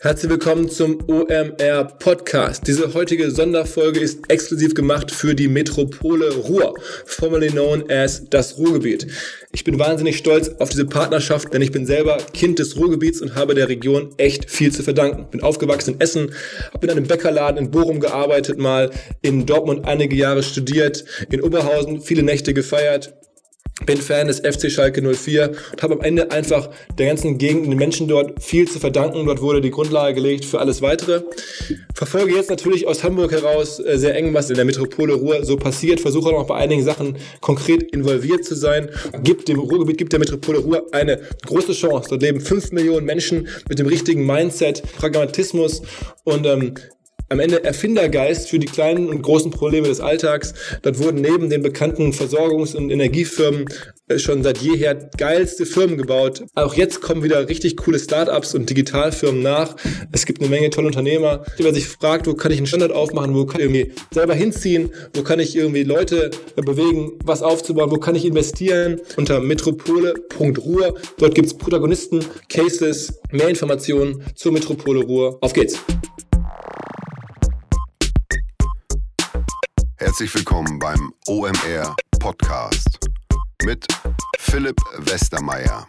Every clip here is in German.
Herzlich willkommen zum OMR Podcast. Diese heutige Sonderfolge ist exklusiv gemacht für die Metropole Ruhr, formerly known as das Ruhrgebiet. Ich bin wahnsinnig stolz auf diese Partnerschaft, denn ich bin selber Kind des Ruhrgebiets und habe der Region echt viel zu verdanken. Bin aufgewachsen in Essen, habe in einem Bäckerladen in Bochum gearbeitet mal, in Dortmund einige Jahre studiert, in Oberhausen viele Nächte gefeiert bin Fan des FC Schalke 04 und habe am Ende einfach der ganzen Gegend, den Menschen dort viel zu verdanken. Dort wurde die Grundlage gelegt für alles Weitere. Verfolge jetzt natürlich aus Hamburg heraus äh, sehr eng, was in der Metropole Ruhr so passiert. Versuche auch bei einigen Sachen konkret involviert zu sein. Gibt dem Ruhrgebiet, gibt der Metropole Ruhr eine große Chance. Dort leben fünf Millionen Menschen mit dem richtigen Mindset, Pragmatismus und ähm, am Ende Erfindergeist für die kleinen und großen Probleme des Alltags. Dort wurden neben den bekannten Versorgungs- und Energiefirmen äh, schon seit jeher geilste Firmen gebaut. Auch jetzt kommen wieder richtig coole Startups und Digitalfirmen nach. Es gibt eine Menge tolle Unternehmer. Wer sich fragt, wo kann ich einen Standard aufmachen, wo kann ich irgendwie selber hinziehen, wo kann ich irgendwie Leute äh, bewegen, was aufzubauen, wo kann ich investieren, unter metropole.ruhr. Dort gibt's Protagonisten, Cases, mehr Informationen zur Metropole Ruhr. Auf geht's! Herzlich willkommen beim OMR Podcast mit Philipp Westermeier.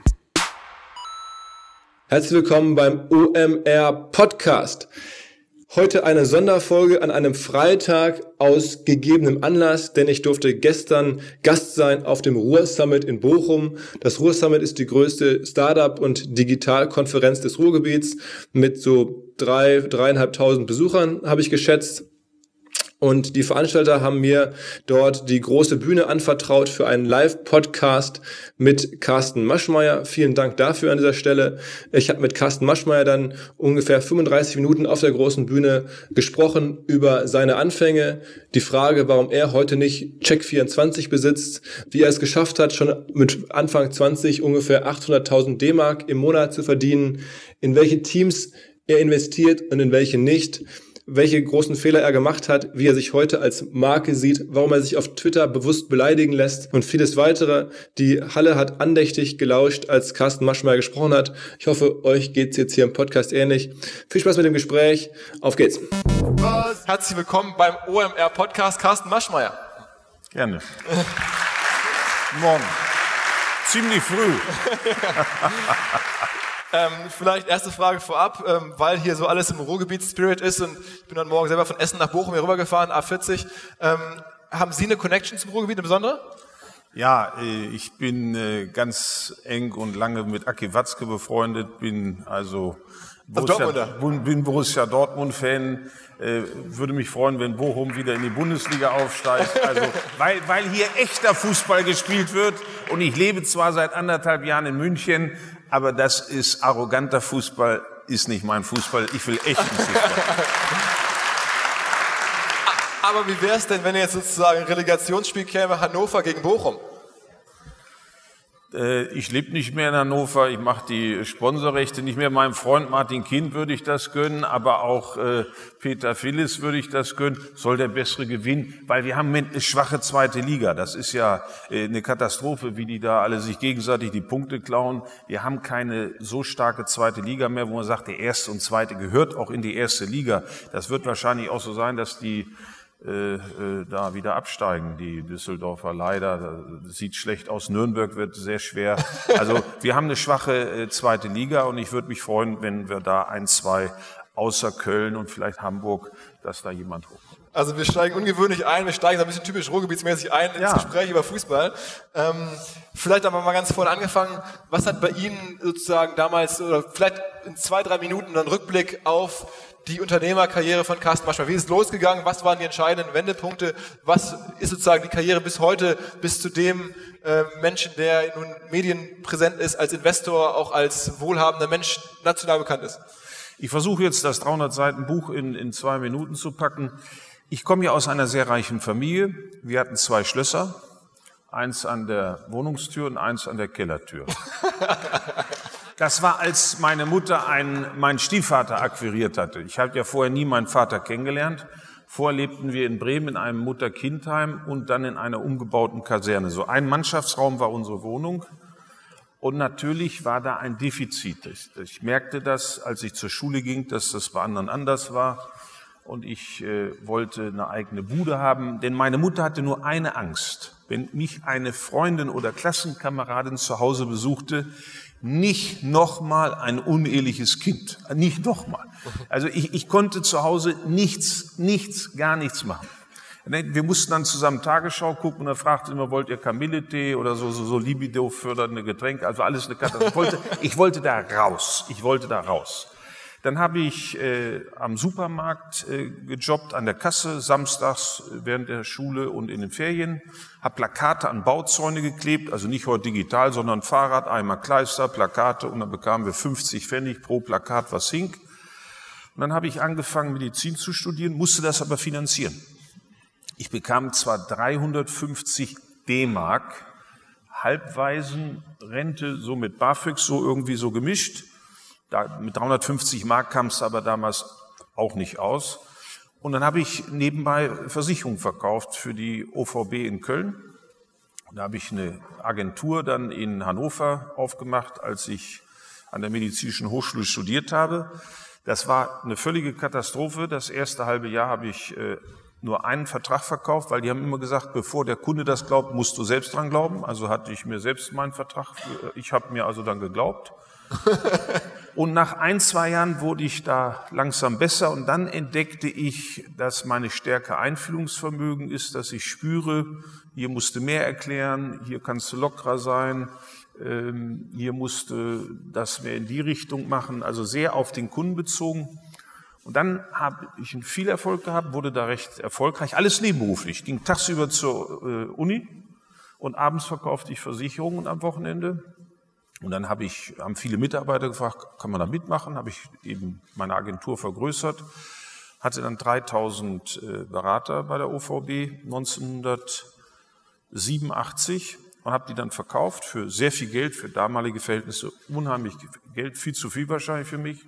Herzlich willkommen beim OMR Podcast. Heute eine Sonderfolge an einem Freitag aus gegebenem Anlass, denn ich durfte gestern Gast sein auf dem Ruhr Summit in Bochum. Das Ruhr Summit ist die größte Startup- und Digitalkonferenz des Ruhrgebiets mit so drei, dreieinhalbtausend Besuchern, habe ich geschätzt. Und die Veranstalter haben mir dort die große Bühne anvertraut für einen Live-Podcast mit Carsten Maschmeyer. Vielen Dank dafür an dieser Stelle. Ich habe mit Carsten Maschmeyer dann ungefähr 35 Minuten auf der großen Bühne gesprochen über seine Anfänge, die Frage, warum er heute nicht Check 24 besitzt, wie er es geschafft hat, schon mit Anfang 20 ungefähr 800.000 D-Mark im Monat zu verdienen, in welche Teams er investiert und in welche nicht welche großen Fehler er gemacht hat, wie er sich heute als Marke sieht, warum er sich auf Twitter bewusst beleidigen lässt und vieles weitere. Die Halle hat andächtig gelauscht, als Carsten Maschmeyer gesprochen hat. Ich hoffe, euch geht's jetzt hier im Podcast ähnlich. Viel Spaß mit dem Gespräch. Auf geht's. Herzlich willkommen beim OMR Podcast Carsten Maschmeyer. Gerne. Morgen. Ziemlich früh. Ähm, vielleicht erste Frage vorab, ähm, weil hier so alles im Ruhrgebiet Spirit ist und ich bin heute Morgen selber von Essen nach Bochum hier rübergefahren, A40. Ähm, haben Sie eine Connection zum Ruhrgebiet, eine besondere? Ja, äh, ich bin äh, ganz eng und lange mit Aki Watzke befreundet, bin also Borussia, bin Borussia Dortmund-Fan. Äh, würde mich freuen, wenn Bochum wieder in die Bundesliga aufsteigt. Also, weil, weil hier echter Fußball gespielt wird. Und ich lebe zwar seit anderthalb Jahren in München, aber das ist arroganter Fußball, ist nicht mein Fußball. Ich will echten Fußball. Aber wie wäre es denn, wenn jetzt sozusagen ein Relegationsspiel käme, Hannover gegen Bochum? Äh, ich lebe nicht mehr in Hannover, ich mache die Sponsorrechte nicht mehr. Meinem Freund Martin Kind würde ich das gönnen, aber auch äh, Peter Phillis würde ich das gönnen. Soll der bessere gewinnen, weil wir haben eine schwache zweite Liga. Das ist ja äh, eine Katastrophe, wie die da alle sich gegenseitig die Punkte klauen. Wir haben keine so starke zweite Liga mehr, wo man sagt, der erste und zweite gehört auch in die erste Liga. Das wird wahrscheinlich auch so sein, dass die da wieder absteigen, die Düsseldorfer leider. Das sieht schlecht aus. Nürnberg wird sehr schwer. Also wir haben eine schwache äh, zweite Liga und ich würde mich freuen, wenn wir da ein, zwei außer Köln und vielleicht Hamburg, dass da jemand hochkommt. Also wir steigen ungewöhnlich ein, wir steigen so ein bisschen typisch ruhrgebietsmäßig ein ins ja. Gespräch über Fußball. Ähm, vielleicht aber mal ganz vorne angefangen, was hat bei Ihnen sozusagen damals, oder vielleicht in zwei, drei Minuten einen Rückblick auf die Unternehmerkarriere von Carsten Maschmeyer? Wie ist es losgegangen? Was waren die entscheidenden Wendepunkte? Was ist sozusagen die Karriere bis heute, bis zu dem äh, Menschen, der nun medienpräsent ist, als Investor, auch als wohlhabender Mensch national bekannt ist? Ich versuche jetzt das 300 Seiten Buch in, in zwei Minuten zu packen. Ich komme ja aus einer sehr reichen Familie. Wir hatten zwei Schlösser. Eins an der Wohnungstür und eins an der Kellertür. Das war, als meine Mutter einen, meinen Stiefvater akquiriert hatte. Ich habe ja vorher nie meinen Vater kennengelernt. Vorher lebten wir in Bremen in einem Mutter-Kind-Heim und dann in einer umgebauten Kaserne. So ein Mannschaftsraum war unsere Wohnung. Und natürlich war da ein Defizit. Ich merkte das, als ich zur Schule ging, dass das bei anderen anders war. Und ich äh, wollte eine eigene Bude haben, denn meine Mutter hatte nur eine Angst. Wenn mich eine Freundin oder Klassenkameradin zu Hause besuchte, nicht nochmal ein uneheliches Kind. Nicht nochmal. Also ich, ich konnte zu Hause nichts, nichts, gar nichts machen. Wir mussten dann zusammen Tagesschau gucken und er fragte immer, wollt ihr Kamillentee oder so, so, so Libido fördernde Getränke, also alles eine Katastrophe. Ich wollte, ich wollte da raus. Ich wollte da raus. Dann habe ich äh, am Supermarkt äh, gejobbt, an der Kasse, samstags während der Schule und in den Ferien, habe Plakate an Bauzäune geklebt, also nicht heute digital, sondern Fahrrad, einmal Kleister, Plakate und dann bekamen wir 50 Pfennig pro Plakat, was hing. Und dann habe ich angefangen, Medizin zu studieren, musste das aber finanzieren. Ich bekam zwar 350 D-Mark, Halbwaisenrente, so mit BAföG, so irgendwie so gemischt. Da, mit 350 Mark kam es aber damals auch nicht aus. Und dann habe ich nebenbei Versicherung verkauft für die OVB in Köln. Da habe ich eine Agentur dann in Hannover aufgemacht, als ich an der Medizinischen Hochschule studiert habe. Das war eine völlige Katastrophe. Das erste halbe Jahr habe ich äh, nur einen Vertrag verkauft, weil die haben immer gesagt, bevor der Kunde das glaubt, musst du selbst dran glauben. Also hatte ich mir selbst meinen Vertrag, ich habe mir also dann geglaubt. und nach ein, zwei Jahren wurde ich da langsam besser und dann entdeckte ich, dass meine Stärke Einfühlungsvermögen ist, dass ich spüre, hier musst du mehr erklären, hier kannst du lockerer sein, ähm, hier musst du das mehr in die Richtung machen, also sehr auf den Kunden bezogen. Und dann habe ich viel Erfolg gehabt, wurde da recht erfolgreich, alles nebenberuflich. Ging tagsüber zur äh, Uni und abends verkaufte ich Versicherungen am Wochenende. Und dann habe ich, haben viele Mitarbeiter gefragt, kann man da mitmachen? Habe ich eben meine Agentur vergrößert, hatte dann 3000 äh, Berater bei der OVB 1987 und habe die dann verkauft für sehr viel Geld, für damalige Verhältnisse unheimlich Geld, viel zu viel wahrscheinlich für mich.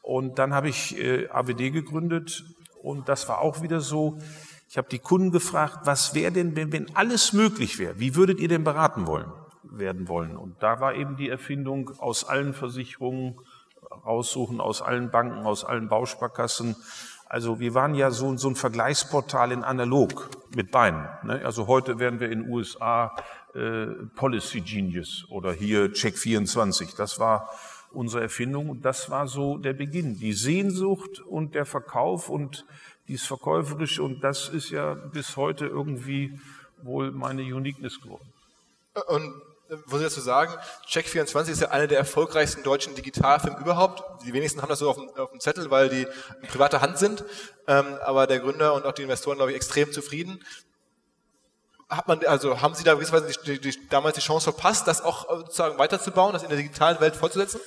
Und dann habe ich äh, AWD gegründet und das war auch wieder so. Ich habe die Kunden gefragt, was wäre denn, wenn, wenn alles möglich wäre? Wie würdet ihr denn beraten wollen, werden wollen? Und da war eben die Erfindung aus allen Versicherungen raussuchen, aus allen Banken, aus allen Bausparkassen. Also wir waren ja so, so ein Vergleichsportal in analog mit Beinen. Ne? Also heute wären wir in USA äh, Policy Genius oder hier Check24. Das war unsere Erfindung. Und das war so der Beginn. Die Sehnsucht und der Verkauf und dies Verkäuferische. Und das ist ja bis heute irgendwie wohl meine Uniqueness geworden. Und muss ich dazu sagen, Check24 ist ja einer der erfolgreichsten deutschen Digitalfilme überhaupt. Die wenigsten haben das so auf dem, auf dem Zettel, weil die in privater Hand sind. Ähm, aber der Gründer und auch die Investoren, glaube ich, extrem zufrieden. Hat man, also haben Sie da gewisserweise die, die, die, damals die Chance verpasst, das auch äh, sozusagen weiterzubauen, das in der digitalen Welt fortzusetzen?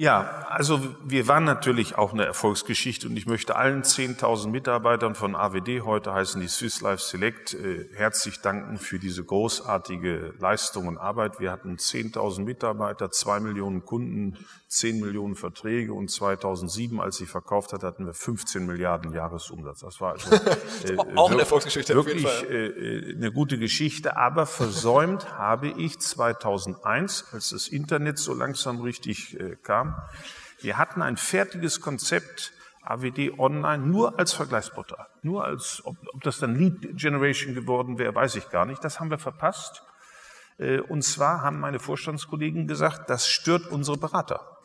Ja, also wir waren natürlich auch eine Erfolgsgeschichte und ich möchte allen 10.000 Mitarbeitern von AWD, heute heißen die Swiss Life Select, äh, herzlich danken für diese großartige Leistung und Arbeit. Wir hatten 10.000 Mitarbeiter, zwei Millionen Kunden, 10 Millionen Verträge und 2007, als sie verkauft hat, hatten wir 15 Milliarden Jahresumsatz. Das war also äh, auch eine Erfolgsgeschichte. Wirklich äh, eine gute Geschichte, aber versäumt habe ich 2001, als das Internet so langsam richtig äh, kam, haben. Wir hatten ein fertiges Konzept AWD Online nur als Vergleichsportal. Nur als, ob, ob das dann Lead Generation geworden wäre, weiß ich gar nicht. Das haben wir verpasst. Äh, und zwar haben meine Vorstandskollegen gesagt, das stört unsere Berater.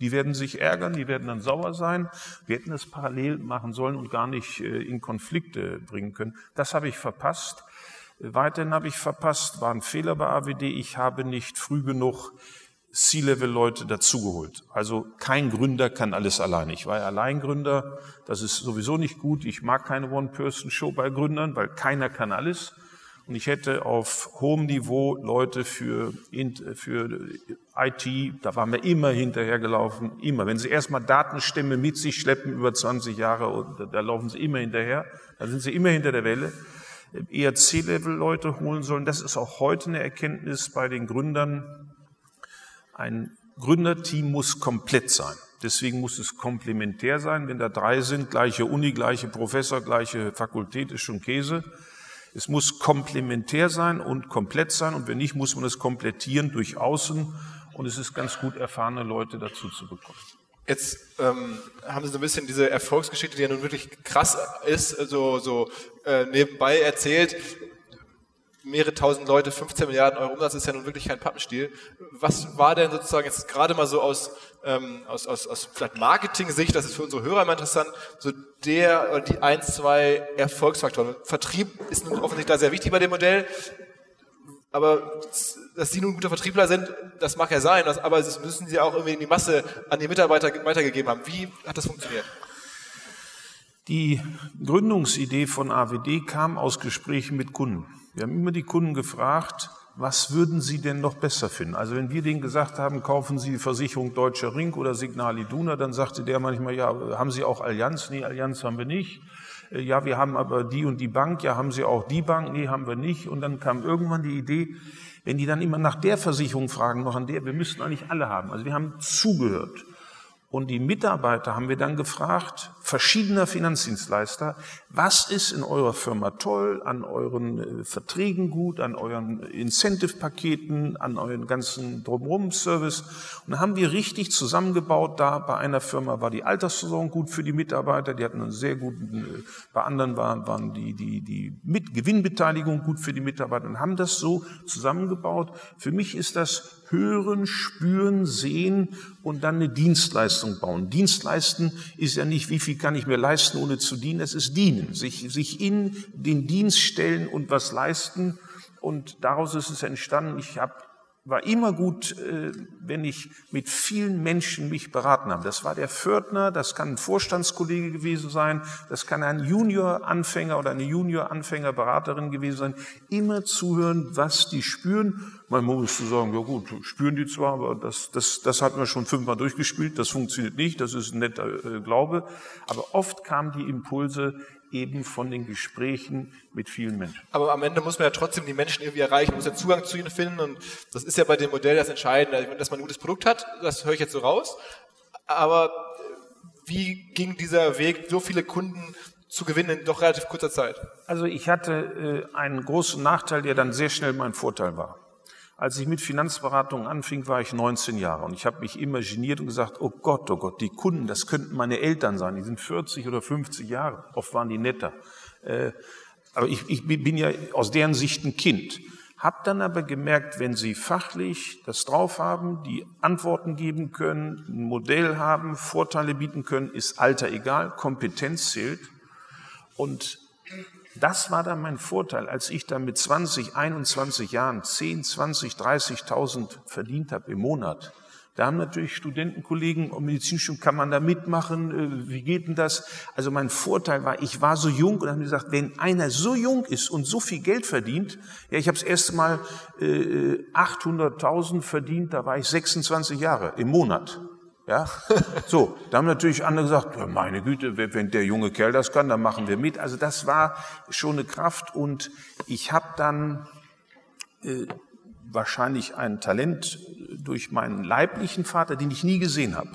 Die werden sich ärgern, die werden dann sauer sein. Wir hätten es parallel machen sollen und gar nicht äh, in Konflikte bringen können. Das habe ich verpasst. Weiterhin habe ich verpasst, war ein Fehler bei AWD. Ich habe nicht früh genug C-Level-Leute dazugeholt. Also kein Gründer kann alles alleine. Ich war ja Alleingründer, das ist sowieso nicht gut. Ich mag keine One-Person-Show bei Gründern, weil keiner kann alles. Und ich hätte auf hohem Niveau Leute für, für IT, da waren wir immer hinterhergelaufen, immer. Wenn sie erstmal Datenstämme mit sich schleppen über 20 Jahre, da laufen sie immer hinterher, da sind sie immer hinter der Welle. Eher C-Level-Leute holen sollen. Das ist auch heute eine Erkenntnis bei den Gründern ein Gründerteam muss komplett sein. Deswegen muss es komplementär sein. Wenn da drei sind, gleiche Uni, gleiche Professor, gleiche Fakultät, ist schon Käse. Es muss komplementär sein und komplett sein und wenn nicht, muss man es komplettieren durch Außen und es ist ganz gut, erfahrene Leute dazu zu bekommen. Jetzt ähm, haben Sie so ein bisschen diese Erfolgsgeschichte, die ja nun wirklich krass ist, so, so äh, nebenbei erzählt. Mehrere tausend Leute, 15 Milliarden Euro Umsatz ist ja nun wirklich kein Pappenstiel. Was war denn sozusagen jetzt gerade mal so aus, ähm, aus, aus, aus vielleicht Marketing-Sicht, das ist für unsere Hörer immer interessant, so der oder die ein, zwei Erfolgsfaktoren? Vertrieb ist nun offensichtlich da sehr wichtig bei dem Modell. Aber dass Sie nun guter Vertriebler sind, das mag ja sein, aber das müssen Sie auch irgendwie in die Masse an die Mitarbeiter weitergegeben haben. Wie hat das funktioniert? Die Gründungsidee von AWD kam aus Gesprächen mit Kunden. Wir haben immer die Kunden gefragt, was würden Sie denn noch besser finden? Also wenn wir denen gesagt haben, kaufen Sie die Versicherung Deutscher Ring oder Signal Iduna, dann sagte der manchmal, ja, haben Sie auch Allianz? Nee, Allianz haben wir nicht. Äh, ja, wir haben aber die und die Bank, ja, haben Sie auch die Bank? Nee, haben wir nicht. Und dann kam irgendwann die Idee, wenn die dann immer nach der Versicherung fragen, noch an der, wir müssten eigentlich alle haben. Also wir haben zugehört. Und die Mitarbeiter haben wir dann gefragt, verschiedener Finanzdienstleister, was ist in eurer Firma toll, an euren äh, Verträgen gut, an euren Incentive-Paketen, an euren ganzen Drumherum-Service. Und da haben wir richtig zusammengebaut. Da bei einer Firma war die Altersversorgung gut für die Mitarbeiter, die hatten einen sehr guten, äh, bei anderen waren, waren die, die, die Gewinnbeteiligung gut für die Mitarbeiter und haben das so zusammengebaut. Für mich ist das Hören, Spüren, Sehen und dann eine Dienstleistung bauen. Dienstleisten ist ja nicht, wie viel kann ich mir leisten, ohne zu dienen, es ist dienen, sich, sich in den Dienst stellen und was leisten. Und daraus ist es entstanden, ich habe war immer gut, äh, wenn ich mit vielen Menschen mich beraten habe. Das war der Pförtner, das kann ein Vorstandskollege gewesen sein, das kann ein Junior-Anfänger oder eine Junior-Anfänger-Beraterin gewesen sein. Immer zuhören, was die spüren. Man muss sagen, ja gut, spüren die zwar, aber das, das, das hatten wir schon fünfmal durchgespielt, das funktioniert nicht, das ist ein netter äh, Glaube. Aber oft kamen die Impulse, eben von den Gesprächen mit vielen Menschen. Aber am Ende muss man ja trotzdem die Menschen irgendwie erreichen, man muss ja Zugang zu ihnen finden und das ist ja bei dem Modell das Entscheidende, dass man ein gutes Produkt hat, das höre ich jetzt so raus, aber wie ging dieser Weg, so viele Kunden zu gewinnen in doch relativ kurzer Zeit? Also ich hatte äh, einen großen Nachteil, der dann sehr schnell mein Vorteil war. Als ich mit Finanzberatung anfing, war ich 19 Jahre und ich habe mich imaginiert und gesagt, oh Gott, oh Gott, die Kunden, das könnten meine Eltern sein, die sind 40 oder 50 Jahre, oft waren die netter. Äh, aber ich, ich bin ja aus deren Sicht ein Kind. Hab dann aber gemerkt, wenn sie fachlich das drauf haben, die Antworten geben können, ein Modell haben, Vorteile bieten können, ist Alter egal, Kompetenz zählt. Und das war dann mein Vorteil, als ich dann mit 20, 21 Jahren 10, 20, 30.000 verdient habe im Monat. Da haben natürlich Studentenkollegen und Medizinstudium, kann man da mitmachen? Äh, wie geht denn das? Also mein Vorteil war, ich war so jung und haben gesagt, wenn einer so jung ist und so viel Geld verdient, ja, ich habe das erste Mal äh, 800.000 verdient, da war ich 26 Jahre im Monat. Ja, so, da haben natürlich andere gesagt, meine Güte, wenn der junge Kerl das kann, dann machen wir mit. Also das war schon eine Kraft und ich habe dann äh, wahrscheinlich ein Talent durch meinen leiblichen Vater, den ich nie gesehen habe.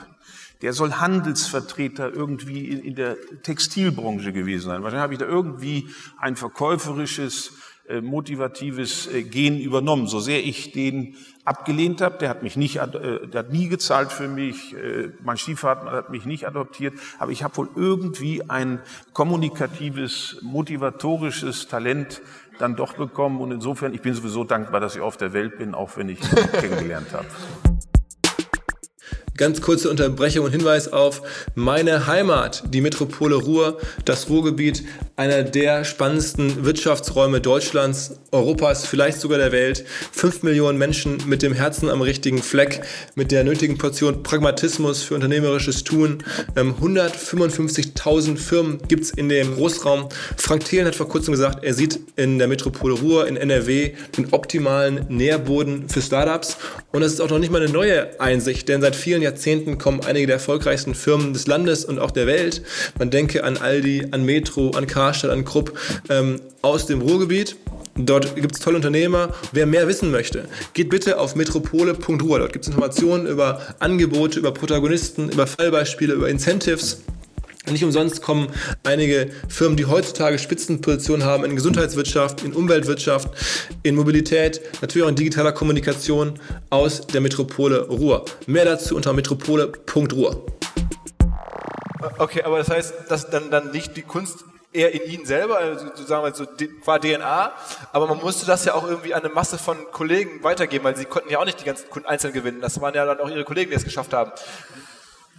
Der soll Handelsvertreter irgendwie in, der Textilbranche gewesen sein. Wahrscheinlich habe ich da irgendwie ein verkäuferisches äh, motivatives äh, Gen übernommen. So sehr ich den abgelehnt habe, der hat mich nicht, äh, der hat nie gezahlt für mich, mein Stiefvater hat mich nicht adoptiert, aber ich habe wohl irgendwie ein kommunikatives, motivatorisches Talent dann doch bekommen und insofern, ich bin sowieso dankbar, dass ich auf der Welt bin, auch wenn ich kennengelernt habe. Ganz kurze Unterbrechung und Hinweis auf meine Heimat, die Metropole Ruhr, das Ruhrgebiet, einer der spannendsten Wirtschaftsräume Deutschlands, Europas, vielleicht sogar der Welt. Fünf Millionen Menschen mit dem Herzen am richtigen Fleck, mit der nötigen Portion Pragmatismus für unternehmerisches Tun. 155.000 ähm, Firmen gibt es in dem Großraum. Frank Thelen hat vor kurzem gesagt, er sieht in der Metropole Ruhr, in NRW, den optimalen Nährboden für Startups. Und das ist auch noch nicht mal eine neue Einsicht, denn seit vielen Jahrzehnten kommen einige der erfolgreichsten Firmen des Landes und auch der Welt. Man denke an Aldi, an Metro, an Karstadt, an Krupp ähm, aus dem Ruhrgebiet. Dort gibt es tolle Unternehmer. Wer mehr wissen möchte, geht bitte auf metropole.ruhr. Dort gibt es Informationen über Angebote, über Protagonisten, über Fallbeispiele, über Incentives. Nicht umsonst kommen einige Firmen, die heutzutage Spitzenpositionen haben in Gesundheitswirtschaft, in Umweltwirtschaft, in Mobilität, natürlich auch in digitaler Kommunikation aus der Metropole Ruhr. Mehr dazu unter metropole.ruhr. Okay, aber das heißt, dass dann, dann liegt die Kunst eher in ihnen selber, also sagen wir so qua DNA, aber man musste das ja auch irgendwie an eine Masse von Kollegen weitergeben, weil sie konnten ja auch nicht die ganzen Kunden einzeln gewinnen. Das waren ja dann auch ihre Kollegen, die es geschafft haben.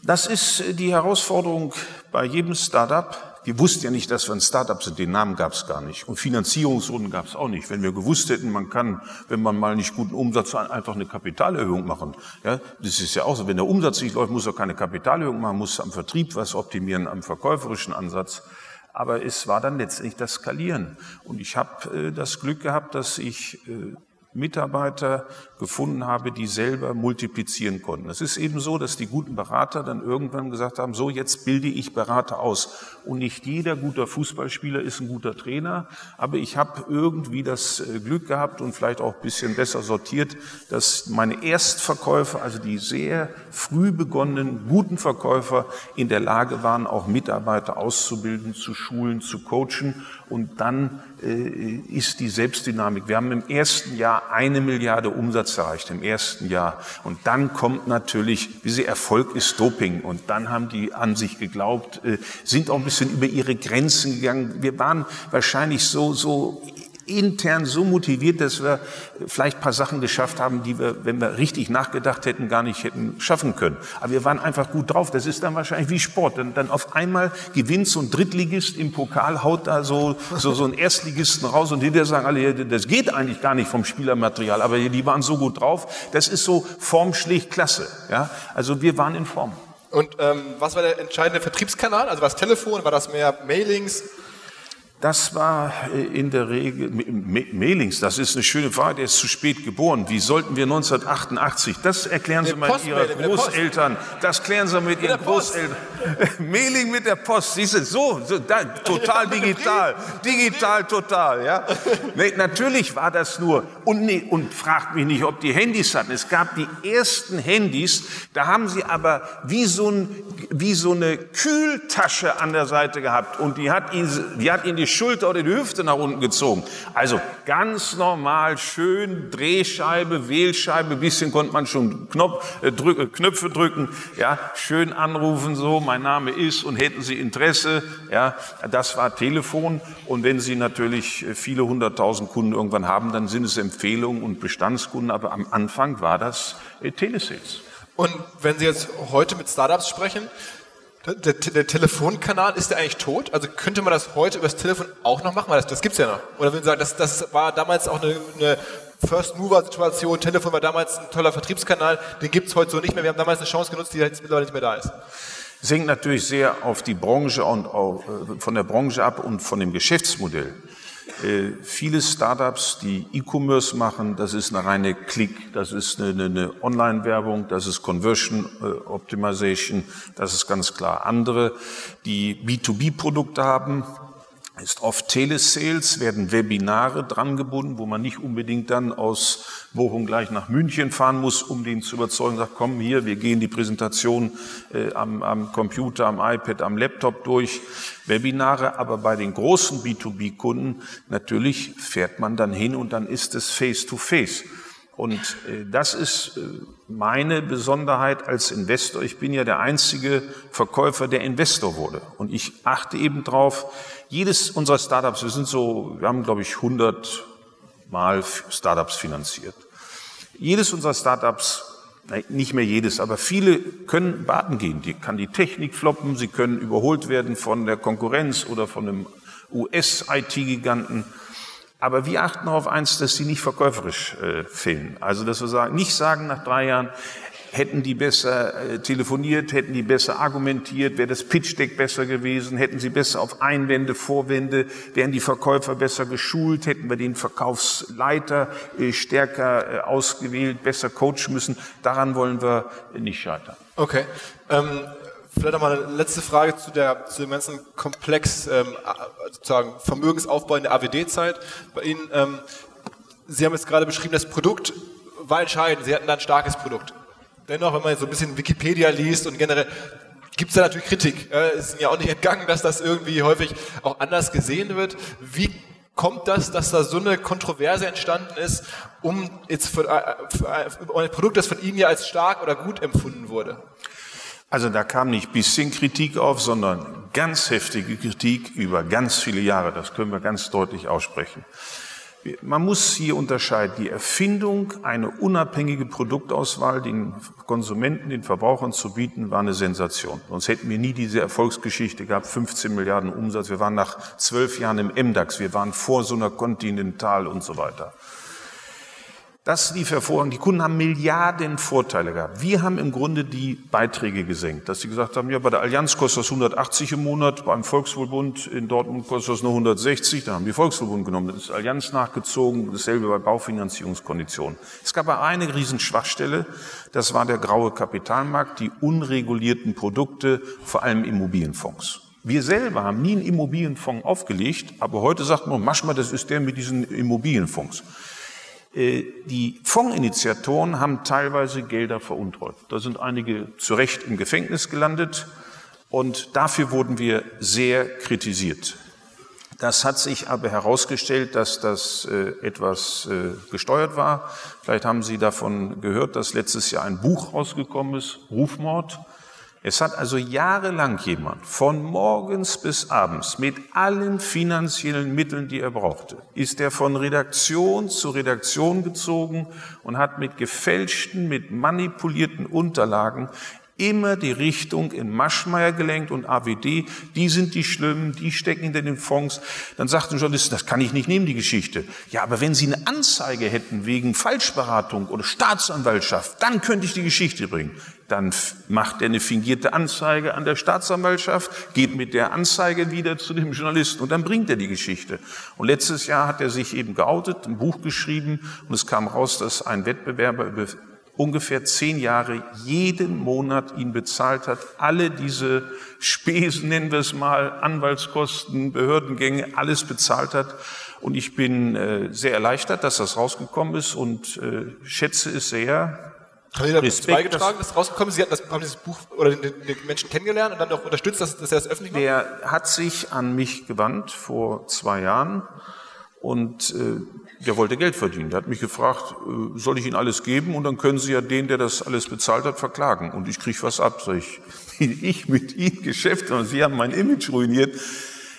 Das ist die Herausforderung bei jedem Startup. Wir wussten ja nicht, dass wir ein Startup sind. Den Namen gab es gar nicht. Und Finanzierungsrunden gab es auch nicht. Wenn wir gewusst hätten, man kann, wenn man mal nicht guten Umsatz hat, einfach eine Kapitalerhöhung machen. Ja, das ist ja auch so. Wenn der Umsatz nicht läuft, muss er keine Kapitalerhöhung machen, muss am Vertrieb was optimieren, am verkäuferischen Ansatz. Aber es war dann letztendlich das Skalieren. Und ich habe äh, das Glück gehabt, dass ich äh, Mitarbeiter gefunden habe, die selber multiplizieren konnten. Es ist eben so, dass die guten Berater dann irgendwann gesagt haben, so jetzt bilde ich Berater aus. Und nicht jeder guter Fußballspieler ist ein guter Trainer, aber ich habe irgendwie das äh, Glück gehabt und vielleicht auch ein bisschen besser sortiert, dass meine Erstverkäufer, also die sehr früh begonnenen guten Verkäufer in der Lage waren, auch Mitarbeiter auszubilden, zu schulen, zu coachen und dann ist die Selbstdynamik. Wir haben im ersten Jahr eine Milliarde Umsatz erreicht, im ersten Jahr. Und dann kommt natürlich, wie sie Erfolg ist Doping. Und dann haben die an sich geglaubt, äh, sind auch ein bisschen über ihre Grenzen gegangen. Wir waren wahrscheinlich so, so intern so motiviert, dass wir vielleicht ein paar Sachen geschafft haben, die wir, wenn wir richtig nachgedacht hätten, gar nicht hätten schaffen können. Aber wir waren einfach gut drauf. Das ist dann wahrscheinlich wie Sport. Dann, dann auf einmal gewinnt so ein Drittligist im Pokal, haut da so, so, so ein Erstligisten raus und die sagen alle, das geht eigentlich gar nicht vom Spielermaterial, aber die waren so gut drauf. Das ist so Form schlägt Klasse. Ja? Also wir waren in Form. Und ähm, was war der entscheidende Vertriebskanal? Also war das Telefon, war das mehr Mailings? Das war äh, in der Regel, Mailings, das ist eine schöne Frage, der ist zu spät geboren. Wie sollten wir 1988, das erklären Sie mal Ihren Großeltern, das klären Sie mit, mit Ihren Großeltern. Mailing mit der Post, siehst du, so, so da, total digital, digital total, ja. Nee, natürlich war das nur, und, nee, und fragt mich nicht, ob die Handys hatten. Es gab die ersten Handys, da haben sie aber wie so, ein, wie so eine Kühltasche an der Seite gehabt und die hat ihn, die hat ihn die Schulter oder die Hüfte nach unten gezogen. Also ganz normal, schön Drehscheibe, Wählscheibe, bisschen konnte man schon Knopf, äh, drück, äh, Knöpfe drücken, ja, schön anrufen so, mein Name ist und hätten Sie Interesse, ja, das war Telefon und wenn Sie natürlich äh, viele hunderttausend Kunden irgendwann haben, dann sind es Empfehlungen und Bestandskunden, aber am Anfang war das äh, Telesales. Und wenn Sie jetzt heute mit Startups sprechen, der, der, der, Telefonkanal, ist der eigentlich tot? Also könnte man das heute übers Telefon auch noch machen? Weil das, das gibt's ja noch. Oder würden Sie sagen, das, das war damals auch eine, eine First-Mover-Situation, Telefon war damals ein toller Vertriebskanal, den gibt's heute so nicht mehr. Wir haben damals eine Chance genutzt, die jetzt mittlerweile nicht mehr da ist. Es hängt natürlich sehr auf die Branche und auch, äh, von der Branche ab und von dem Geschäftsmodell. Äh, viele Startups, die E-Commerce machen, das ist eine reine Klick, das ist eine, eine Online-Werbung, das ist Conversion äh, Optimization, das ist ganz klar. Andere, die B2B-Produkte haben, ist oft Telesales, werden Webinare dran gebunden, wo man nicht unbedingt dann aus Bochum gleich nach München fahren muss, um den zu überzeugen, sagt, komm hier, wir gehen die Präsentation äh, am, am Computer, am iPad, am Laptop durch. Webinare, aber bei den großen B2B-Kunden natürlich fährt man dann hin und dann ist es face-to-face. -face. Und äh, das ist äh, meine Besonderheit als Investor. Ich bin ja der einzige Verkäufer, der Investor wurde. Und ich achte eben drauf, jedes unserer Startups, wir sind so, wir haben glaube ich 100 Mal Startups finanziert. Jedes unserer Startups nicht mehr jedes, aber viele können baden gehen. Die kann die Technik floppen, sie können überholt werden von der Konkurrenz oder von einem US-IT-Giganten. Aber wir achten auf eins, dass sie nicht verkäuferisch äh, fehlen. Also, dass wir sagen, nicht sagen nach drei Jahren, hätten die besser äh, telefoniert, hätten die besser argumentiert, wäre das Pitch-Deck besser gewesen, hätten sie besser auf Einwände, Vorwände, wären die Verkäufer besser geschult, hätten wir den Verkaufsleiter äh, stärker äh, ausgewählt, besser coachen müssen. Daran wollen wir nicht scheitern. Okay. Ähm Vielleicht noch mal eine letzte Frage zu, der, zu dem ganzen Komplex ähm, sozusagen Vermögensaufbau in der AWD-Zeit. Bei Ihnen, ähm, Sie haben jetzt gerade beschrieben, das Produkt war entscheidend. Sie hatten da ein starkes Produkt. Dennoch, wenn man jetzt so ein bisschen Wikipedia liest und generell, gibt es da natürlich Kritik. Es ist ja auch nicht entgangen, dass das irgendwie häufig auch anders gesehen wird. Wie kommt das, dass da so eine Kontroverse entstanden ist, um jetzt für, äh, für ein Produkt, das von Ihnen ja als stark oder gut empfunden wurde? Also da kam nicht bisschen Kritik auf, sondern ganz heftige Kritik über ganz viele Jahre. Das können wir ganz deutlich aussprechen. Man muss hier unterscheiden. Die Erfindung, eine unabhängige Produktauswahl den Konsumenten, den Verbrauchern zu bieten, war eine Sensation. Sonst hätten wir nie diese Erfolgsgeschichte gehabt, 15 Milliarden Umsatz. Wir waren nach zwölf Jahren im MDAX. Wir waren vor so einer Continental und so weiter. Das lief hervorragend. Die Kunden haben Milliarden Vorteile gehabt. Wir haben im Grunde die Beiträge gesenkt, dass sie gesagt haben, ja, bei der Allianz kostet das 180 im Monat, beim Volkswohlbund in Dortmund kostet das nur 160, da haben die Volkswohlbund genommen, das ist Allianz nachgezogen, dasselbe bei Baufinanzierungskonditionen. Es gab aber eine Riesenschwachstelle, das war der graue Kapitalmarkt, die unregulierten Produkte, vor allem Immobilienfonds. Wir selber haben nie einen Immobilienfonds aufgelegt, aber heute sagt man, mach mal, das ist der mit diesen Immobilienfonds. Äh, die Fondsinitiatoren haben teilweise Gelder veruntreut. Da sind einige zu Recht im Gefängnis gelandet und dafür wurden wir sehr kritisiert. Das hat sich aber herausgestellt, dass das äh, etwas äh, gesteuert war. Vielleicht haben Sie davon gehört, dass letztes Jahr ein Buch rausgekommen ist, Rufmord. Es hat also jahrelang jemand von morgens bis abends mit allen finanziellen Mitteln, die er brauchte, ist er von Redaktion zu Redaktion gezogen und hat mit gefälschten, mit manipulierten Unterlagen immer die Richtung in Maschmeyer gelenkt und AWD, die sind die Schlimmen, die stecken hinter den Fonds. Dann sagt ein Journalist, das kann ich nicht nehmen, die Geschichte. Ja, aber wenn Sie eine Anzeige hätten wegen Falschberatung oder Staatsanwaltschaft, dann könnte ich die Geschichte bringen. Dann macht er eine fingierte Anzeige an der Staatsanwaltschaft, geht mit der Anzeige wieder zu dem Journalisten und dann bringt er die Geschichte. Und letztes Jahr hat er sich eben geoutet, ein Buch geschrieben und es kam raus, dass ein Wettbewerber über ungefähr zehn Jahre jeden Monat ihn bezahlt hat, alle diese Spesen, nennen wir es mal, Anwaltskosten, Behördengänge, alles bezahlt hat. Und ich bin äh, sehr erleichtert, dass das rausgekommen ist und äh, schätze es sehr. Haben Sie da Respekt, beigetragen, dass das rausgekommen ist? Sie das, haben dieses Buch oder den, den Menschen kennengelernt und dann auch unterstützt, dass, dass er das öffentlich macht? Der hat sich an mich gewandt vor zwei Jahren und äh, der wollte Geld verdienen. Der hat mich gefragt, äh, soll ich Ihnen alles geben? Und dann können Sie ja den, der das alles bezahlt hat, verklagen. Und ich kriege was ab. Sag ich, ich mit Ihnen Geschäft und Sie haben mein Image ruiniert.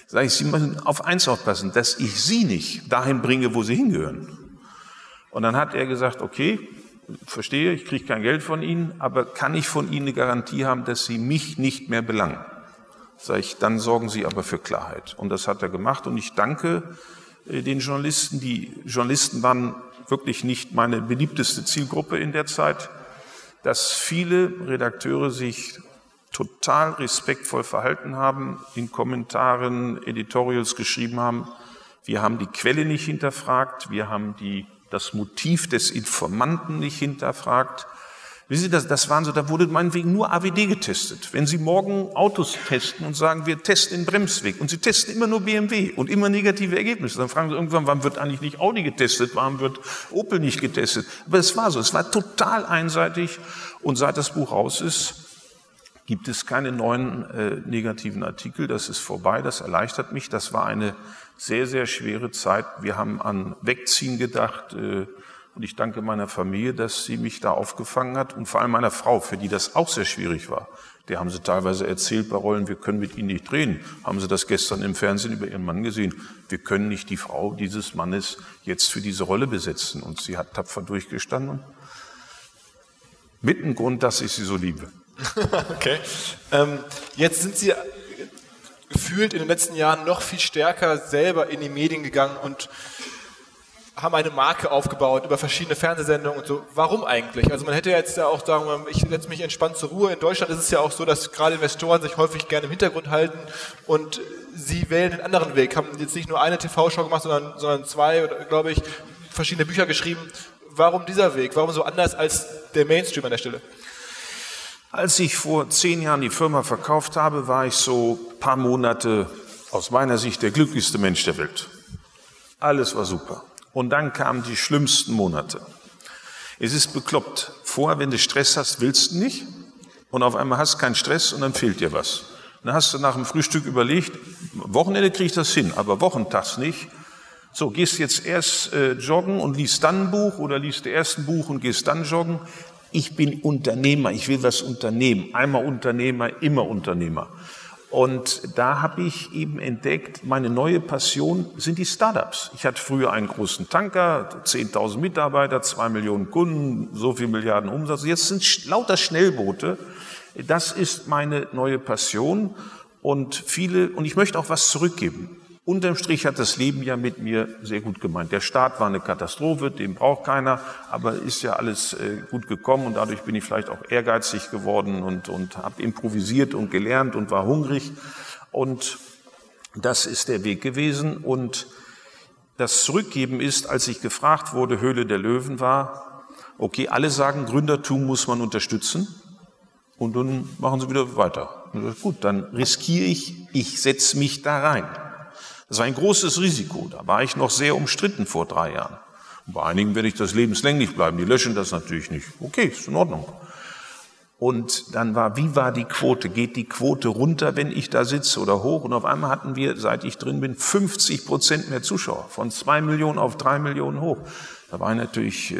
Sag ich, Sie müssen auf eins aufpassen, dass ich Sie nicht dahin bringe, wo Sie hingehören. Und dann hat er gesagt, okay, verstehe, ich kriege kein Geld von Ihnen, aber kann ich von Ihnen eine Garantie haben, dass Sie mich nicht mehr belangen? Sag ich, dann sorgen Sie aber für Klarheit. Und das hat er gemacht. Und ich danke den Journalisten. Die Journalisten waren wirklich nicht meine beliebteste Zielgruppe in der Zeit, dass viele Redakteure sich total respektvoll verhalten haben, in Kommentaren, Editorials geschrieben haben, wir haben die Quelle nicht hinterfragt, wir haben die, das Motiv des Informanten nicht hinterfragt, Wissen Sie, das, das waren so, da wurde meinetwegen nur AWD getestet. Wenn Sie morgen Autos testen und sagen, wir testen den Bremsweg und Sie testen immer nur BMW und immer negative Ergebnisse, dann fragen Sie irgendwann, warum wird eigentlich nicht Audi getestet, warum wird Opel nicht getestet? Aber es war so, es war total einseitig und seit das Buch raus ist, gibt es keine neuen äh, negativen Artikel. Das ist vorbei, das erleichtert mich. Das war eine sehr, sehr schwere Zeit. Wir haben an Wegziehen gedacht. Äh, und ich danke meiner Familie, dass sie mich da aufgefangen hat und vor allem meiner Frau, für die das auch sehr schwierig war. Der haben sie teilweise erzählt bei Rollen, wir können mit ihnen nicht drehen. Haben sie das gestern im Fernsehen über ihren Mann gesehen? Wir können nicht die Frau dieses Mannes jetzt für diese Rolle besetzen. Und sie hat tapfer durchgestanden. Mit dem Grund, dass ich sie so liebe. okay. Ähm, jetzt sind Sie gefühlt in den letzten Jahren noch viel stärker selber in die Medien gegangen und haben eine Marke aufgebaut über verschiedene Fernsehsendungen und so. Warum eigentlich? Also man hätte jetzt ja auch sagen, ich setze mich entspannt zur Ruhe. In Deutschland ist es ja auch so, dass gerade Investoren sich häufig gerne im Hintergrund halten und sie wählen einen anderen Weg. Haben jetzt nicht nur eine TV-Show gemacht, sondern, sondern zwei, glaube ich, verschiedene Bücher geschrieben. Warum dieser Weg? Warum so anders als der Mainstream an der Stelle? Als ich vor zehn Jahren die Firma verkauft habe, war ich so paar Monate aus meiner Sicht der glücklichste Mensch der Welt. Alles war super. Und dann kamen die schlimmsten Monate. Es ist bekloppt. Vorher, wenn du Stress hast, willst du nicht. Und auf einmal hast du keinen Stress und dann fehlt dir was. Dann hast du nach dem Frühstück überlegt, Wochenende kriege ich das hin, aber wochentags nicht. So, gehst jetzt erst äh, joggen und liest dann ein Buch oder liest erst ein Buch und gehst dann joggen. Ich bin Unternehmer, ich will was unternehmen. Einmal Unternehmer, immer Unternehmer. Und da habe ich eben entdeckt, meine neue Passion sind die Startups. Ich hatte früher einen großen Tanker, 10.000 Mitarbeiter, zwei Millionen Kunden, so viel Milliarden Umsatz. Jetzt sind lauter Schnellboote. Das ist meine neue Passion und viele, und ich möchte auch was zurückgeben. Unterm Strich hat das Leben ja mit mir sehr gut gemeint. Der Staat war eine Katastrophe, den braucht keiner, aber ist ja alles äh, gut gekommen und dadurch bin ich vielleicht auch ehrgeizig geworden und, und habe improvisiert und gelernt und war hungrig. Und das ist der Weg gewesen. Und das Zurückgeben ist, als ich gefragt wurde, Höhle der Löwen war, okay, alle sagen, Gründertum muss man unterstützen. Und dann machen sie wieder weiter. Gut, dann riskiere ich, ich setze mich da rein. Das war ein großes Risiko. Da war ich noch sehr umstritten vor drei Jahren. Und bei einigen werde ich das lebenslänglich bleiben. Die löschen das natürlich nicht. Okay, ist in Ordnung. Und dann war, wie war die Quote? Geht die Quote runter, wenn ich da sitze oder hoch? Und auf einmal hatten wir, seit ich drin bin, 50 Prozent mehr Zuschauer. Von zwei Millionen auf drei Millionen hoch. Da war ich natürlich äh,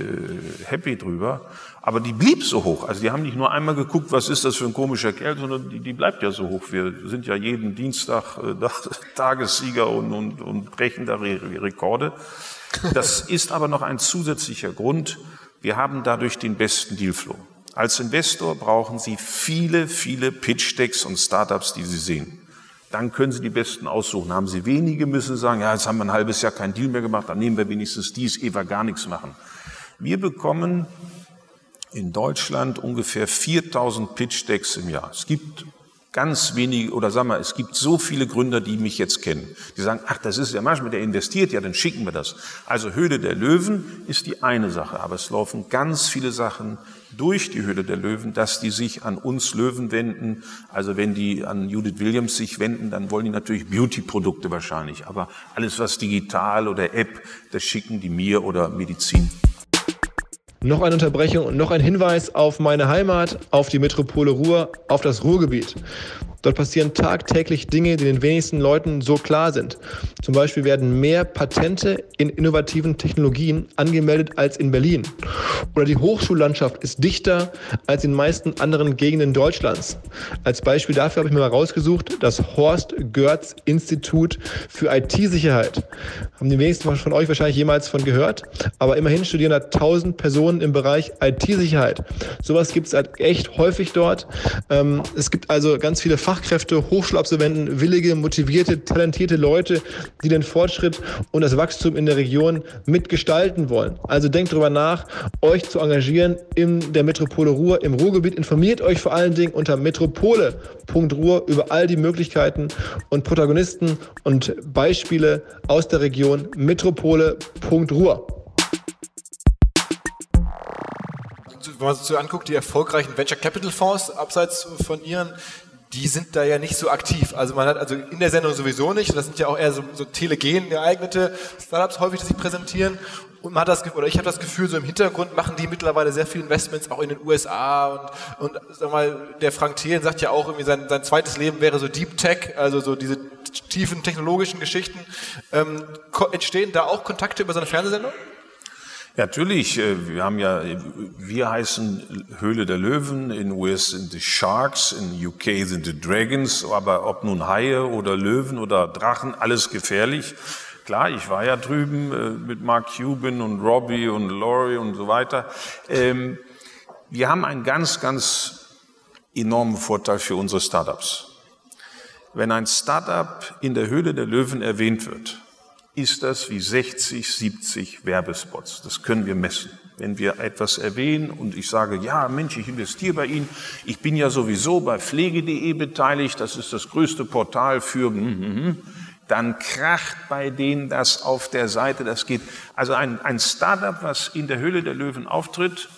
happy drüber. Aber die blieb so hoch. Also die haben nicht nur einmal geguckt, was ist das für ein komischer Kerl, sondern die, die bleibt ja so hoch. Wir sind ja jeden Dienstag äh, Tagessieger und, und, und brechen da Rekorde. Das ist aber noch ein zusätzlicher Grund. Wir haben dadurch den besten Dealflow. Als Investor brauchen Sie viele, viele Pitch-Decks und Startups, die Sie sehen dann können Sie die Besten aussuchen. Haben Sie wenige, müssen sagen, ja, jetzt haben wir ein halbes Jahr keinen Deal mehr gemacht, dann nehmen wir wenigstens dies, ehe gar nichts machen. Wir bekommen in Deutschland ungefähr 4000 Pitch-Decks im Jahr. Es gibt ganz wenige, oder sag mal, es gibt so viele Gründer, die mich jetzt kennen. Die sagen, ach, das ist ja manchmal, der investiert, ja, dann schicken wir das. Also Höhle der Löwen ist die eine Sache, aber es laufen ganz viele Sachen durch die Höhle der Löwen, dass die sich an uns Löwen wenden. Also wenn die an Judith Williams sich wenden, dann wollen die natürlich Beauty-Produkte wahrscheinlich. Aber alles, was digital oder App, das schicken die mir oder Medizin. Noch eine Unterbrechung und noch ein Hinweis auf meine Heimat, auf die Metropole Ruhr, auf das Ruhrgebiet. Dort passieren tagtäglich Dinge, die den wenigsten Leuten so klar sind. Zum Beispiel werden mehr Patente in innovativen Technologien angemeldet als in Berlin. Oder die Hochschullandschaft ist dichter als in den meisten anderen Gegenden Deutschlands. Als Beispiel dafür habe ich mir mal rausgesucht, das Horst Görz Institut für IT-Sicherheit. Haben die wenigsten von euch wahrscheinlich jemals von gehört. Aber immerhin studieren da 1000 Personen im Bereich IT-Sicherheit. Sowas gibt es halt echt häufig dort. Ähm, es gibt also ganz viele Fach Fachkräfte, Hochschulabsolventen, willige, motivierte, talentierte Leute, die den Fortschritt und das Wachstum in der Region mitgestalten wollen. Also denkt darüber nach, euch zu engagieren in der Metropole Ruhr, im Ruhrgebiet. Informiert euch vor allen Dingen unter metropole.ruhr über all die Möglichkeiten und Protagonisten und Beispiele aus der Region metropole.ruhr. wenn man sich anguckt, die erfolgreichen Venture Capital Fonds abseits von ihren, die sind da ja nicht so aktiv. Also man hat also in der Sendung sowieso nicht. Das sind ja auch eher so, so telegen geeignete Startups häufig, die sich präsentieren. Und man hat das oder ich habe das Gefühl, so im Hintergrund machen die mittlerweile sehr viele Investments auch in den USA und, und sag mal, der Frank Thelen sagt ja auch irgendwie sein, sein zweites Leben wäre so Deep Tech, also so diese tiefen technologischen Geschichten. Ähm, entstehen da auch Kontakte über so eine Fernsehsendung? Natürlich. Äh, wir haben ja, wir heißen Höhle der Löwen, in US sind die Sharks, in UK sind die Dragons, aber ob nun Haie oder Löwen oder Drachen, alles gefährlich. Klar, ich war ja drüben äh, mit Mark Cuban und Robbie und Laurie und so weiter. Ähm, wir haben einen ganz, ganz enormen Vorteil für unsere Startups. Wenn ein Startup in der Höhle der Löwen erwähnt wird, ist das wie 60, 70 Werbespots. Das können wir messen. Wenn wir etwas erwähnen und ich sage, ja Mensch, ich investiere bei Ihnen, ich bin ja sowieso bei pflege.de beteiligt, das ist das größte Portal für, dann kracht bei denen das auf der Seite, das geht. Also ein, ein Startup, was in der Höhle der Löwen auftritt,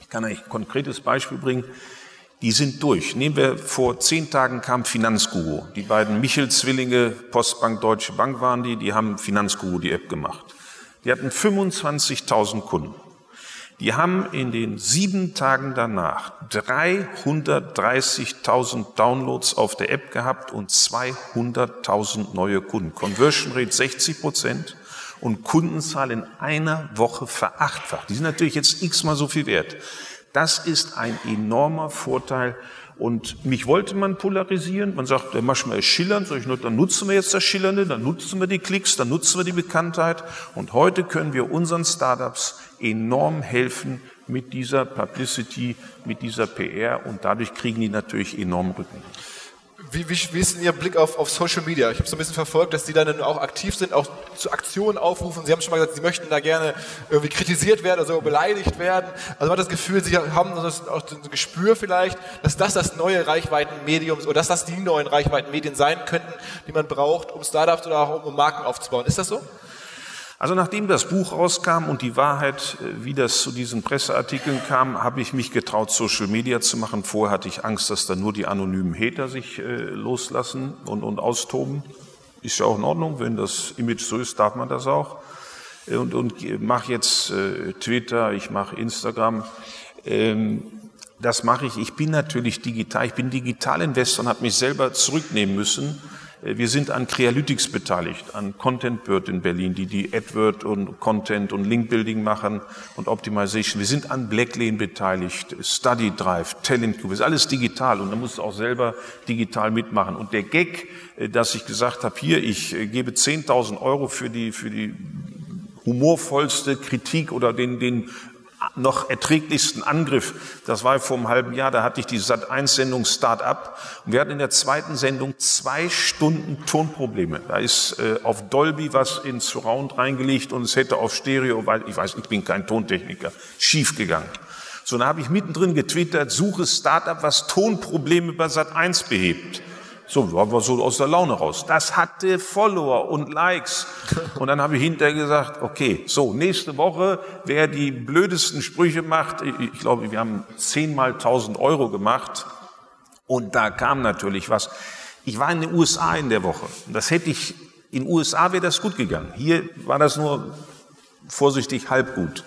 ich kann ein konkretes Beispiel bringen, die sind durch. Nehmen wir vor zehn Tagen kam Finanzguru. Die beiden Michel-Zwillinge, Postbank, Deutsche Bank waren die, die haben Finanzguru die App gemacht. Die hatten 25.000 Kunden. Die haben in den sieben Tagen danach 330.000 Downloads auf der App gehabt und 200.000 neue Kunden. Conversion Rate 60 Prozent und Kundenzahl in einer Woche verachtfacht. Die sind natürlich jetzt x-mal so viel wert. Das ist ein enormer Vorteil. Und mich wollte man polarisieren. Man sagt, der manchmal ist schillernd. Sag ich dann nutzen wir jetzt das Schillernde, dann nutzen wir die Klicks, dann nutzen wir die Bekanntheit. Und heute können wir unseren Startups enorm helfen mit dieser Publicity, mit dieser PR. Und dadurch kriegen die natürlich enorm Rücken. Wie, wie, wie ist denn Ihr Blick auf, auf Social Media? Ich habe so ein bisschen verfolgt, dass Sie dann auch aktiv sind, auch zu Aktionen aufrufen. Sie haben schon mal gesagt, Sie möchten da gerne irgendwie kritisiert werden oder so beleidigt werden. Also man hat das Gefühl, Sie haben auch ein Gespür vielleicht, dass das das neue Reichweitenmedium oder dass das die neuen Reichweitenmedien sein könnten, die man braucht, um Startups oder auch um Marken aufzubauen. Ist das so? Also nachdem das Buch rauskam und die Wahrheit, äh, wie das zu diesen Presseartikeln kam, habe ich mich getraut, Social Media zu machen. Vorher hatte ich Angst, dass da nur die anonymen Hater sich äh, loslassen und, und austoben. Ist ja auch in Ordnung, wenn das Image so ist, darf man das auch. Äh, und, und mache jetzt äh, Twitter, ich mache Instagram. Ähm, das mache ich. Ich bin natürlich digital. Ich bin Digitalinvestor und habe mich selber zurücknehmen müssen wir sind an Crealytics beteiligt, an Content Bird in Berlin, die die AdWord und Content und Linkbuilding machen und Optimization. Wir sind an Blacklane beteiligt, Study Drive, Talent Cube, ist alles digital und da muss auch selber digital mitmachen. Und der Gag, äh, dass ich gesagt habe, hier, ich äh, gebe 10.000 Euro für die, für die humorvollste Kritik oder den, den noch erträglichsten Angriff, das war vor einem halben Jahr, da hatte ich die Sat1-Sendung Start-up und wir hatten in der zweiten Sendung zwei Stunden Tonprobleme. Da ist äh, auf Dolby was in Surround reingelegt und es hätte auf Stereo, weil ich weiß, ich bin kein Tontechniker, schief gegangen. So, dann habe ich mittendrin getwittert, suche Start-up, was Tonprobleme bei Sat1 behebt. So, war wir so aus der Laune raus. Das hatte Follower und Likes. Und dann habe ich hinterher gesagt, okay, so, nächste Woche, wer die blödesten Sprüche macht, ich glaube, wir haben zehnmal tausend Euro gemacht. Und da kam natürlich was. Ich war in den USA in der Woche. Das hätte ich, in den USA wäre das gut gegangen. Hier war das nur vorsichtig halb gut.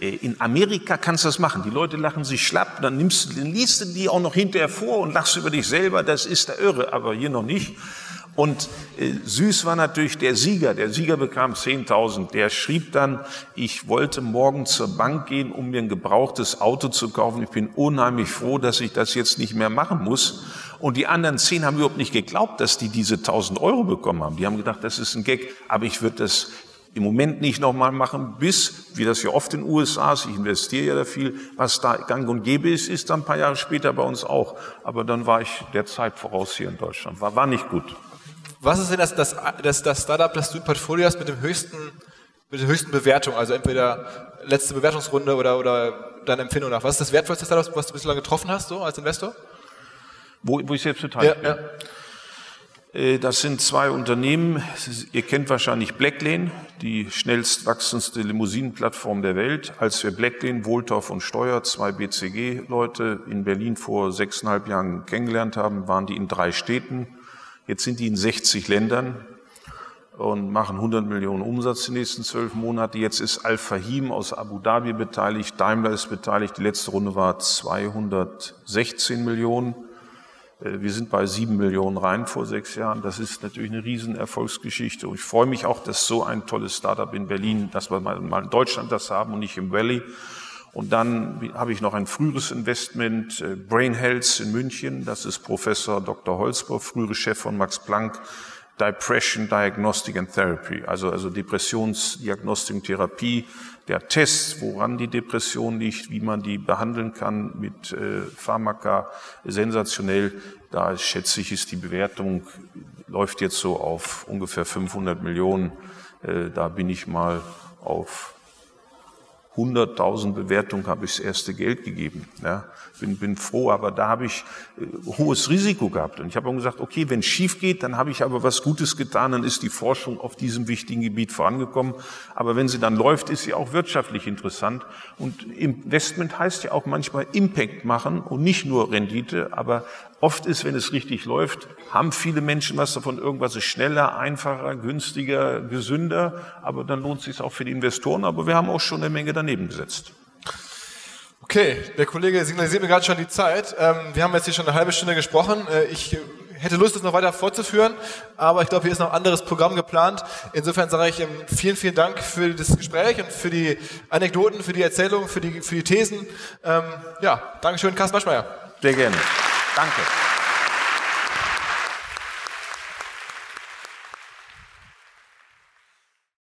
Äh, in Amerika kannst du das machen. Die Leute lachen sich schlapp, dann nimmst dann liest du die auch noch hinterher vor und lachst über dich selber. Das ist der Irre, aber hier noch nicht. Und äh, süß war natürlich der Sieger. Der Sieger bekam 10.000. Der schrieb dann, ich wollte morgen zur Bank gehen, um mir ein gebrauchtes Auto zu kaufen. Ich bin unheimlich froh, dass ich das jetzt nicht mehr machen muss. Und die anderen zehn haben überhaupt nicht geglaubt, dass die diese 1.000 Euro bekommen haben. Die haben gedacht, das ist ein Gag. Aber ich würde das im Moment nicht nochmal machen, bis, wie das ja oft in den USA ist, ich investiere ja da viel, was da gang und gäbe ist, ist dann ein paar Jahre später bei uns auch. Aber dann war ich der Zeit voraus hier in Deutschland. War, war nicht gut. Was ist denn das, das, das, das Startup, das du im Portfolio hast mit dem höchsten, mit der höchsten Bewertung? Also entweder letzte Bewertungsrunde oder, oder deine Empfindung nach. Was ist das wertvollste Startup, was du bislang getroffen hast, so als Investor? Wo, wo ich selbst beteiligt ja, bin? Ja. Äh, das sind zwei Unternehmen. Ihr kennt wahrscheinlich Blacklane, die schnellst wachsendste Limousinenplattform der Welt. Als wir Blacklane, Wohltorf und Steuer, zwei BCG-Leute in Berlin vor sechseinhalb Jahren kennengelernt haben, waren die in drei Städten. Jetzt sind die in 60 Ländern und machen 100 Millionen Umsatz die nächsten zwölf Monate. Jetzt ist Al-Fahim aus Abu Dhabi beteiligt, Daimler ist beteiligt. Die letzte Runde war 216 Millionen. Äh, wir sind bei sieben Millionen rein vor sechs Jahren. Das ist natürlich eine Riesenerfolgsgeschichte. Und ich freue mich auch, dass so ein tolles Startup in Berlin, dass wir mal in Deutschland das haben und nicht im Valley. Und dann habe ich noch ein früheres Investment, äh, Brain Health in München. Das ist Professor Dr. Holzbohr, frühere Chef von Max Planck. Depression Diagnostic and Therapy, also, also Depressionsdiagnostik und Therapie, der Test, woran die Depression liegt, wie man die behandeln kann mit äh, Pharmaka, sensationell. Da schätze ich, ist die Bewertung, läuft jetzt so auf ungefähr 500 Millionen. Äh, da bin ich mal auf 100.000 Bewertungen habe ich das erste Geld gegeben. Ja, bin, bin froh, aber da habe ich äh, hohes Risiko gehabt. Und ich habe auch gesagt, okay, wenn es schief geht, dann habe ich aber was Gutes getan, dann ist die Forschung auf diesem wichtigen Gebiet vorangekommen. Aber wenn sie dann läuft, ist sie auch wirtschaftlich interessant. Und Investment heißt ja auch manchmal Impact machen und nicht nur Rendite, aber Oft ist, wenn es richtig läuft, haben viele Menschen was davon. Irgendwas ist schneller, einfacher, günstiger, gesünder. Aber dann lohnt es sich auch für die Investoren. Aber wir haben auch schon eine Menge daneben gesetzt. Okay, der Kollege signalisiert mir gerade schon die Zeit. Ähm, wir haben jetzt hier schon eine halbe Stunde gesprochen. Äh, ich hätte Lust, das noch weiter fortzuführen, aber ich glaube, hier ist noch ein anderes Programm geplant. Insofern sage ich ähm, vielen, vielen Dank für das Gespräch und für die Anekdoten, für die Erzählungen, für die, für die Thesen. Ähm, ja, Dankeschön, Carsten Waschmeier. Sehr gerne. Danke.